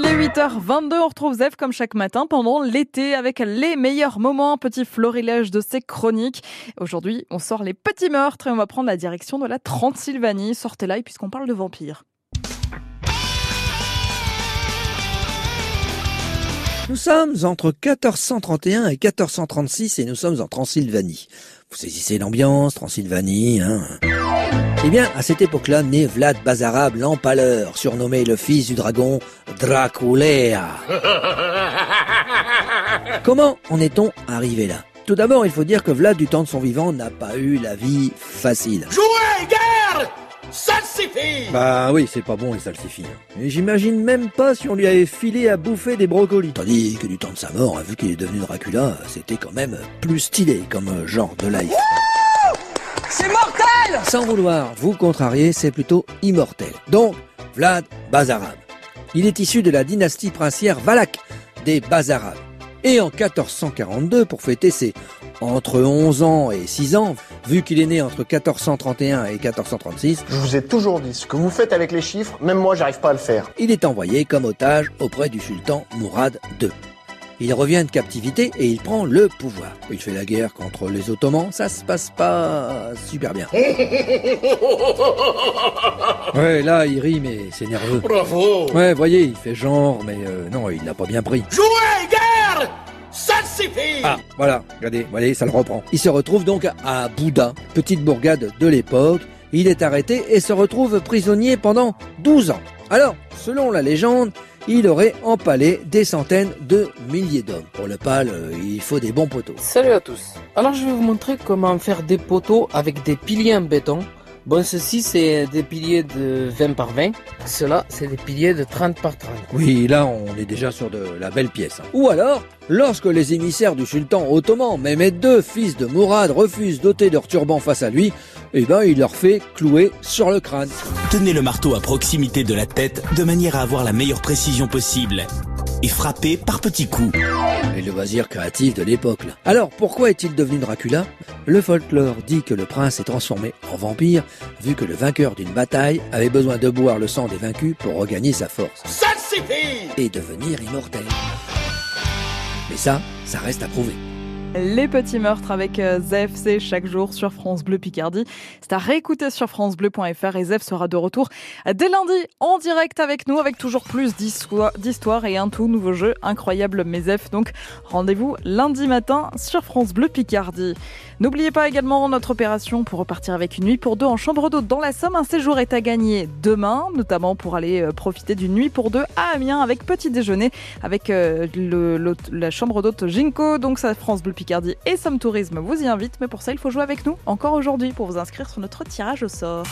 Il est 8h22, on retrouve Zef comme chaque matin pendant l'été avec les meilleurs moments, petit florilège de ses chroniques. Aujourd'hui, on sort les petits meurtres et on va prendre la direction de la Transylvanie. Sortez là puisqu'on parle de vampires. Nous sommes entre 1431 et 1436 et nous sommes en Transylvanie. Vous saisissez l'ambiance, Transylvanie, hein Eh bien, à cette époque-là, naît Vlad Bazarab l'Empaleur, surnommé le fils du dragon Draculea. Comment en est-on arrivé là? Tout d'abord, il faut dire que Vlad, du temps de son vivant, n'a pas eu la vie facile. Jouez, guerre Salsifis Bah oui, c'est pas bon les salsifis. hein. Et j'imagine même pas si on lui avait filé à bouffer des brocolis. Tandis que du temps de sa mort, vu qu'il est devenu Dracula, c'était quand même plus stylé comme genre de life. C'est mortel Sans vouloir vous contrarier, c'est plutôt immortel. Donc, Vlad Bazarab. Il est issu de la dynastie princière Valak des Bazarabes. Et en 1442, pour fêter ses entre 11 ans et 6 ans, vu qu'il est né entre 1431 et 1436, Je vous ai toujours dit, ce que vous faites avec les chiffres, même moi j'arrive pas à le faire. il est envoyé comme otage auprès du sultan Mourad II. Il revient de captivité et il prend le pouvoir. Il fait la guerre contre les Ottomans, ça se passe pas super bien. Ouais, là il rit mais c'est nerveux. Bravo Ouais, voyez, il fait genre, mais euh, non, il l'a pas bien pris. Jouez, Ah, voilà, regardez, voyez, ça le reprend. Il se retrouve donc à Bouddha, petite bourgade de l'époque. Il est arrêté et se retrouve prisonnier pendant 12 ans. Alors, selon la légende, il aurait empalé des centaines de milliers d'hommes. Pour le pal, euh, il faut des bons poteaux. Salut à tous. Alors je vais vous montrer comment faire des poteaux avec des piliers en béton. Bon, ceci c'est des piliers de 20 par 20. Cela c'est des piliers de 30 par 30. Oui, là, on est déjà sur de la belle pièce. hein. Ou alors, lorsque les émissaires du sultan ottoman, Mehmet II, fils de Mourad, refusent d'ôter leur turban face à lui, eh ben, il leur fait clouer sur le crâne. Tenez le marteau à proximité de la tête de manière à avoir la meilleure précision possible. Et frappez par petits coups. Et le loisir créatif de l'époque. là. Alors, pourquoi est-il devenu Dracula? Le folklore dit que le prince est transformé en vampire, vu que le vainqueur d'une bataille avait besoin de boire le sang des vaincus pour regagner sa force Salsifis et devenir immortel. Mais ça, ça reste à prouver. Les petits meurtres avec euh, c'est chaque jour sur France Bleu Picardie. C'est à réécouter sur francebleu.fr et Zef sera de retour dès lundi en direct avec nous avec toujours plus d'histoire d'histoire et un tout nouveau jeu incroyable mais Zef. Donc rendez-vous lundi matin sur France Bleu Picardie. N'oubliez pas également notre opération pour repartir avec une nuit pour deux en chambre d'hôte dans la Somme. Un séjour est à gagner demain, notamment pour aller euh, profiter d'une nuit pour deux à Amiens avec petit déjeuner avec euh, la chambre d'hôte Ginko. Donc ça France Bleu Picardie et Somme Tourisme vous y invite. Mais pour ça, il faut jouer avec nous encore aujourd'hui pour vous inscrire sur notre tirage au sort.